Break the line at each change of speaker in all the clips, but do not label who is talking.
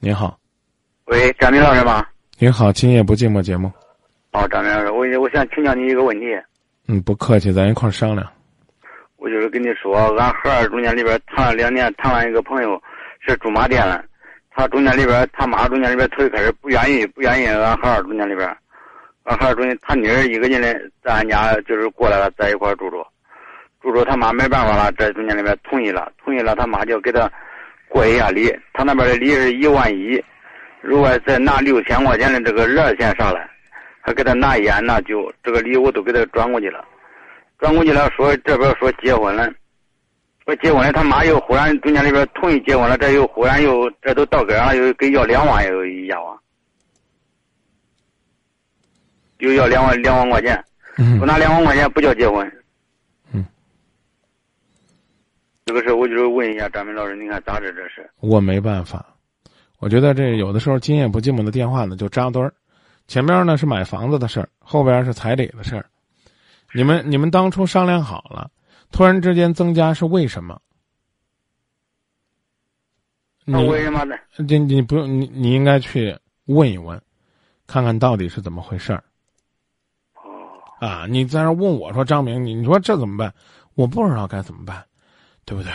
您好，
喂，张明老师吗？
您好，今夜不寂寞节目。
哦，张明老师，我我想请教你一个问题。
嗯，不客气，咱一块儿商量。
我就是跟你说，俺和儿中间里边谈了两年，谈了一个朋友，是驻马店的。他中间里边，他妈中间里边头一开始不愿意，不愿意俺和儿中间里边，俺和儿中间他女儿一个人的在俺家就是过来了，在一块住住，住住他妈没办法了，在中间里边同意了，同意了，他妈就给他过一下礼，他那边的礼是一万一。如果再拿六千块钱的这个热钱上来，还给他拿烟拿酒，这个礼物都给他转过去了，转过去了，说这边说结婚了，说结婚了，他妈又忽然中间里边同意结婚了，这又忽然又这都到根上又给要两万又一下啊，又要两万两万块钱，不拿两万块钱不叫结婚。
嗯，
这个事我就是问一下张明老师，你看咋整这事？
我没办法。我觉得这有的时候今夜不寂寞的电话呢就扎堆儿，前面呢是买房子的事儿，后边是彩礼的事儿。你们你们当初商量好了，突然之间增加是为什么？
那为什么呢？
你你不用你你应该去问一问，看看到底是怎么回事儿。
哦。
啊，你在那问我说张明，你你说这怎么办？我不知道该怎么办，对不对？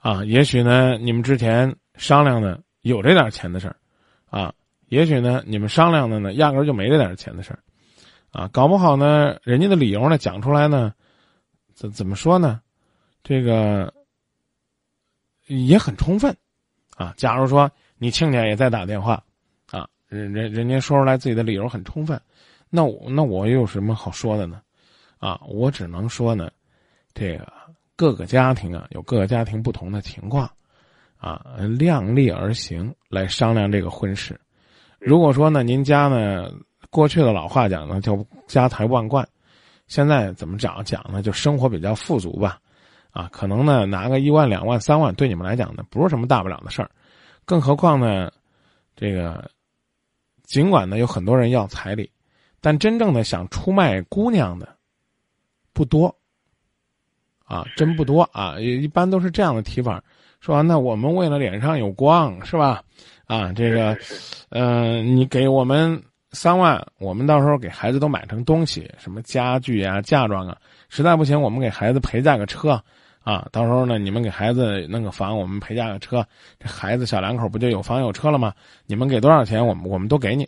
啊，也许呢，你们之前商量的。有这点钱的事儿，啊，也许呢，你们商量的呢，压根儿就没这点钱的事儿，啊，搞不好呢，人家的理由呢讲出来呢，怎怎么说呢？这个也很充分，啊，假如说你亲家也在打电话，啊，人人人家说出来自己的理由很充分，那我那我又有什么好说的呢？啊，我只能说呢，这个各个家庭啊，有各个家庭不同的情况。啊，量力而行来商量这个婚事。如果说呢，您家呢，过去的老话讲呢，叫家财万贯，现在怎么讲讲呢？就生活比较富足吧。啊，可能呢，拿个一万、两万、三万，对你们来讲呢，不是什么大不了的事儿。更何况呢，这个尽管呢有很多人要彩礼，但真正的想出卖姑娘的不多。啊，真不多啊，一般都是这样的提法。说那我们为了脸上有光是吧？啊，这个，嗯，你给我们三万，我们到时候给孩子都买成东西，什么家具啊、嫁妆啊。实在不行，我们给孩子陪嫁个车，啊，到时候呢，你们给孩子弄个房，我们陪嫁个车，这孩子小两口不就有房有车了吗？你们给多少钱，我们我们都给你。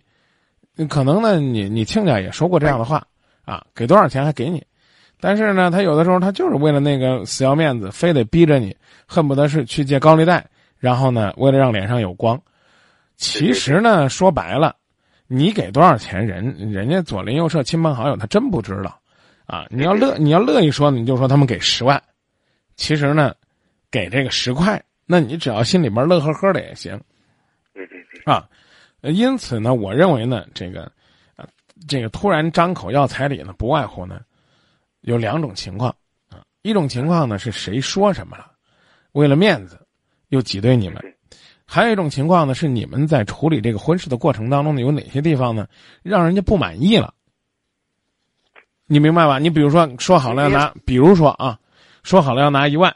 可能呢，你你亲家也说过这样的话，啊，给多少钱还给你。但是呢，他有的时候他就是为了那个死要面子，非得逼着你，恨不得是去借高利贷，然后呢，为了让脸上有光。其实呢，说白了，你给多少钱，人人家左邻右舍、亲朋好友他真不知道，啊，你要乐 你要乐意说，你就说他们给十万，其实呢，给这个十块，那你只要心里边乐呵呵的也行。啊，因此呢，我认为呢，这个，啊，这个突然张口要彩礼呢，不外乎呢。有两种情况，啊，一种情况呢是谁说什么了，为了面子，又挤兑你们；还有一种情况呢是你们在处理这个婚事的过程当中呢，有哪些地方呢让人家不满意了？你明白吧？你比如说说好了要拿，比如说啊，说好了要拿一万，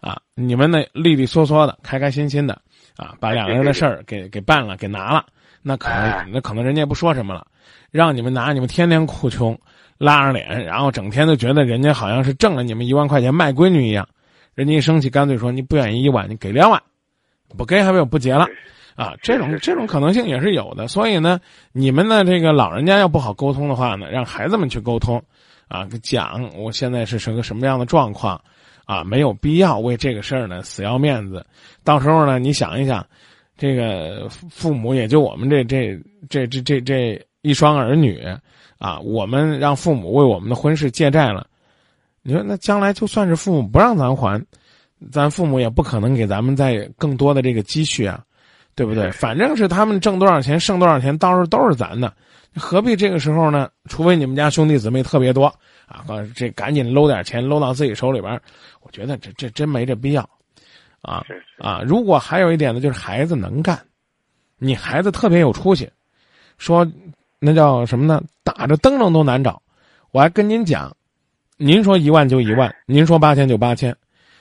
啊，你们呢利利索索的、开开心心的，啊，把两个人的事儿给给办了、给拿了，那可能那可能人家也不说什么了，让你们拿，你们天天哭穷。拉上脸，然后整天都觉得人家好像是挣了你们一万块钱卖闺女一样，人家一生气干脆说你不愿意一万，你给两万，不给还不不结了，啊，这种这种可能性也是有的。所以呢，你们呢这个老人家要不好沟通的话呢，让孩子们去沟通，啊，讲我现在是是个什么样的状况，啊，没有必要为这个事儿呢死要面子。到时候呢，你想一想，这个父母也就我们这这这这这这一双儿女。啊，我们让父母为我们的婚事借债了，你说那将来就算是父母不让咱还，咱父母也不可能给咱们再更多的这个积蓄啊，对不对？反正是他们挣多少钱剩多少钱，到时候都是咱的，何必这个时候呢？除非你们家兄弟姊妹特别多啊，这赶紧搂点钱搂到自己手里边，我觉得这这真没这必要，啊啊！如果还有一点呢，就是孩子能干，你孩子特别有出息，说。那叫什么呢？打着灯笼都难找。我还跟您讲，您说一万就一万，您说八千就八千。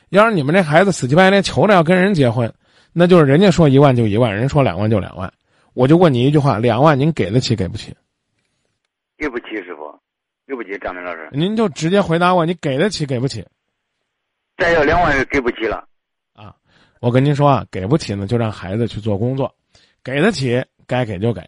要是你们这孩子死乞白赖求着要跟人结婚，那就是人家说一万就一万，人说两万就两万。我就问你一句话：两万您给得起给不起？
给不起，师傅，给不起，张明老师。
您就直接回答我，你给得起给不起？
再要两万是给不起了。
啊，我跟您说啊，给不起呢，就让孩子去做工作；给得起，该给就给。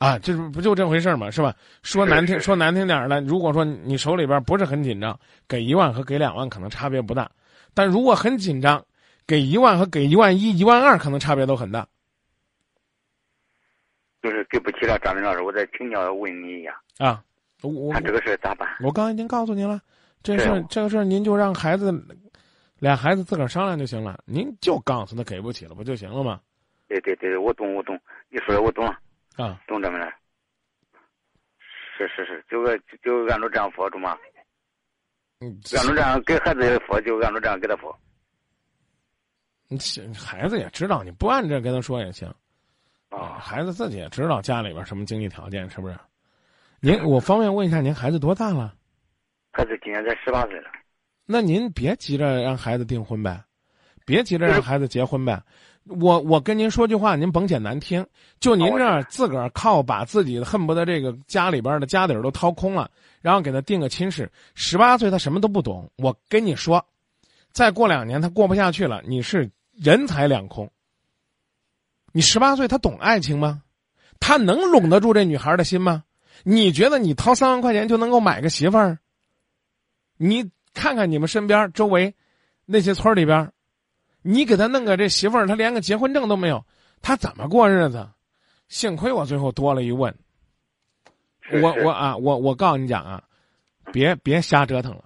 啊，这不不就这回事嘛？是吧？说难听，
是是
说难听点儿的，如果说你手里边不是很紧张，给一万和给两万可能差别不大；但如果很紧张，给一万和给一万一、一万二可能差别都很大。
就是对不起了，张明老师，我再请教问你一下，
啊，我我
看这个事儿咋办？
我刚才已经告诉您了，这事儿
是
这个事儿您就让孩子俩孩子自个儿商量就行了，您就告诉他给不起了，不就行了吗？
对对对，我懂我懂，你说的我懂了，
啊，
懂张明老师。是是是，就按就按照这样说，中吗？
嗯，
按照这样给孩子说，就按照这样给他说。
你孩子也知道，你不按这跟他说也行。
啊，
孩子自己也知道家里边什么经济条件，是不是？您，我方便问一下，您孩子多大了？
孩子今年才十八岁了。
那您别急着让孩子订婚呗，别急着让孩子结婚呗。我我跟您说句话，您甭捡难听。就您这儿自个儿靠把自己恨不得这个家里边的家底儿都掏空了，然后给他定个亲事。十八岁他什么都不懂，我跟你说，再过两年他过不下去了，你是人财两空。你十八岁，他懂爱情吗？他能拢得住这女孩的心吗？你觉得你掏三万块钱就能够买个媳妇儿？你看看你们身边周围那些村里边，你给他弄个这媳妇儿，他连个结婚证都没有，他怎么过日子？幸亏我最后多了一问，我我啊，我我告诉你讲啊，别别瞎折腾了。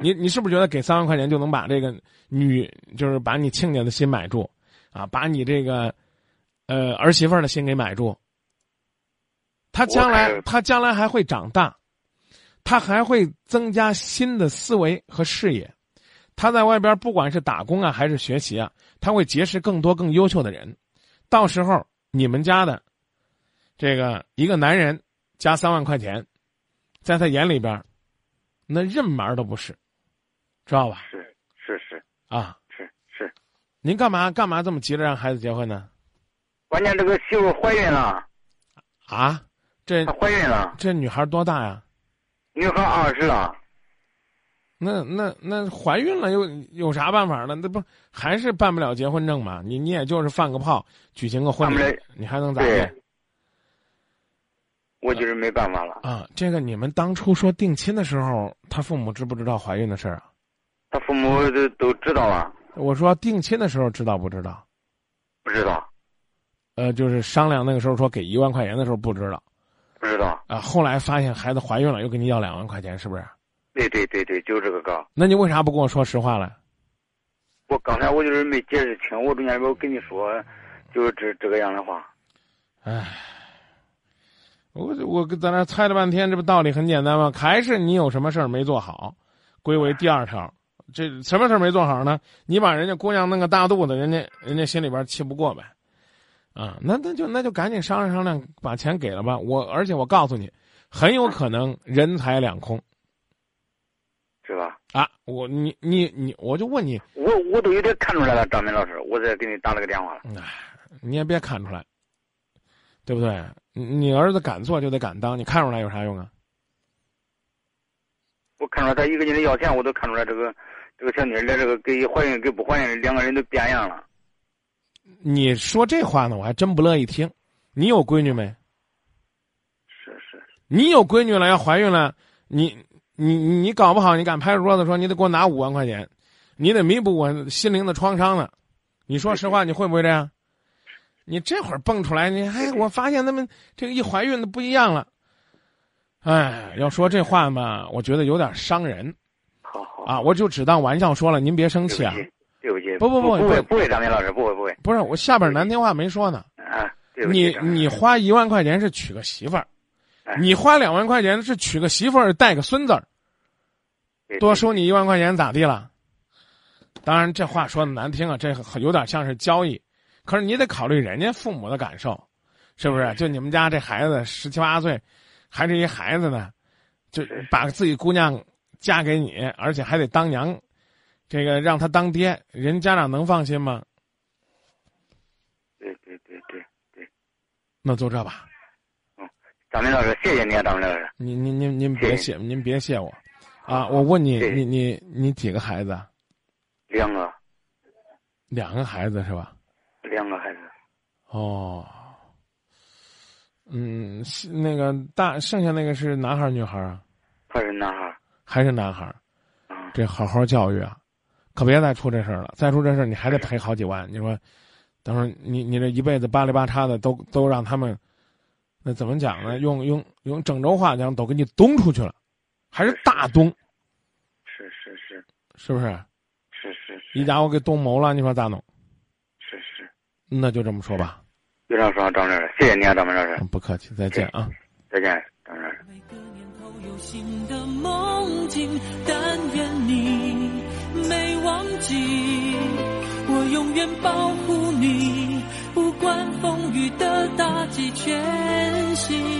你你是不是觉得给三万块钱就能把这个女，就是把你亲家的心买住，啊，把你这个，呃儿媳妇儿的心给买住？他将
我
来
还
他将来还会长大，他还会增加新的思维和视野。他在外边不管是打工啊还是学习啊，他会结识更多更优秀的人。到时候你们家的这个一个男人加三万块钱，在他眼里边，那任门都不是，知道吧？
是是是
啊，
是是，
您干嘛干嘛这么急着让孩子结婚呢？
关键这个媳妇怀孕了，
啊，这
怀孕了，
这女孩多大呀？
女孩二十了。
那那那怀孕了又有啥办法呢？那不还是办不了结婚证吗？你你也就是放个炮，举行个婚礼你还能咋地
对，我就是没办法了。
啊？这个你们当初说定亲的时候，他父母知不知道怀孕的事儿啊？
他父母都都知道了，
我说定亲的时候知道不知道？
不知道
呃，就是商量那个时候说给一万块钱的时候不知道
不知道。
啊，后来发现孩子怀孕了，又跟你要两万块钱，是不是？
对对对对，就这个高。
那你为啥不跟我说实话了？
我刚才我就是没解释清，我中间边我跟你说，就是这这个样的话。
唉，我我在那猜了半天，这不道理很简单吗？还是你有什么事儿没做好，归为第二条。这什么事儿没做好呢？你把人家姑娘弄个大肚子，人家人家心里边气不过呗。啊，那那就那就赶紧商量商量，把钱给了吧。我而且我告诉你，很有可能人财两空
是吧？
啊！我你你你，我就问你，
我我都有点看出来了，张明老师，我再给你打了个电话了。
哎，你也别看出来，对不对？你你儿子敢做就得敢当，你看出来有啥用啊？
我看出来他一个劲的要钱，我都看出来这个这个小妮儿连这个给怀孕给不怀孕，两个人都变样了。
你说这话呢，我还真不乐意听。你有闺女没？
是是，
你有闺女了，要怀孕了，你你你搞不好，你敢拍着桌子说你得给我拿五万块钱，你得弥补我心灵的创伤呢。你说实话，你会不会这样？你这会儿蹦出来，你哎，我发现他们这个一怀孕的不一样了。哎，要说这话嘛，我觉得有点伤人
好好
啊，我就只当玩笑说了，您别生气啊。
对不起，
不不不不
不会不会，张明老师不会不会
不是，我下边难听话没说呢。
啊，对不起
你你花一万块钱是娶个媳妇儿
哎，
你花两万块钱是娶个媳妇儿带个孙子儿，
对
多收你一万块钱咋地了？当然这话说的难听啊，这有点像是交易，可是你得考虑人家父母的感受，是不是？就你们家这孩子十七八岁，还是一孩子呢，就把自己姑娘嫁给你，而且还得当娘，这个让他当爹，人家长能放心吗？
对对对对对，
那就这吧。
嗯张明老师，谢谢您啊，张明老师。
您您您您别谢，您别谢我，啊！我问你，你你你几个孩子？
两个。
两个孩子是吧？
两个孩子。
哦。嗯，那个大剩下那个是男孩女孩啊？
还是男孩？
还是男孩？这好好教育啊，可别再出这事儿了。再出这事儿，你还得赔好几万。你说，等会儿你你这一辈子八里八叉的都都让他们。那怎么讲呢？用用用郑州话讲，都给你东出去了，还是大东？
是是是，
是不是？
是是，
一家伙给东谋了，你说咋弄？
是是，
那就这么说吧。
就这样说，张老师，谢谢你啊，张老师。
不客气，再见啊。
再见，张老师。
我永远保护你，不管风雨的打击，全心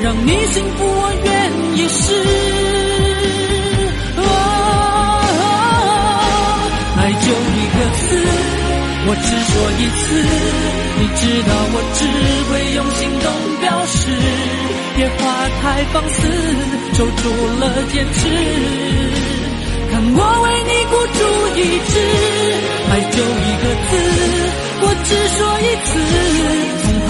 让你幸福，我愿意试。爱就一个字，我只说一次。你知道我只会用行动表示，别花太放肆，守住了坚持。看我为你孤注一掷，爱就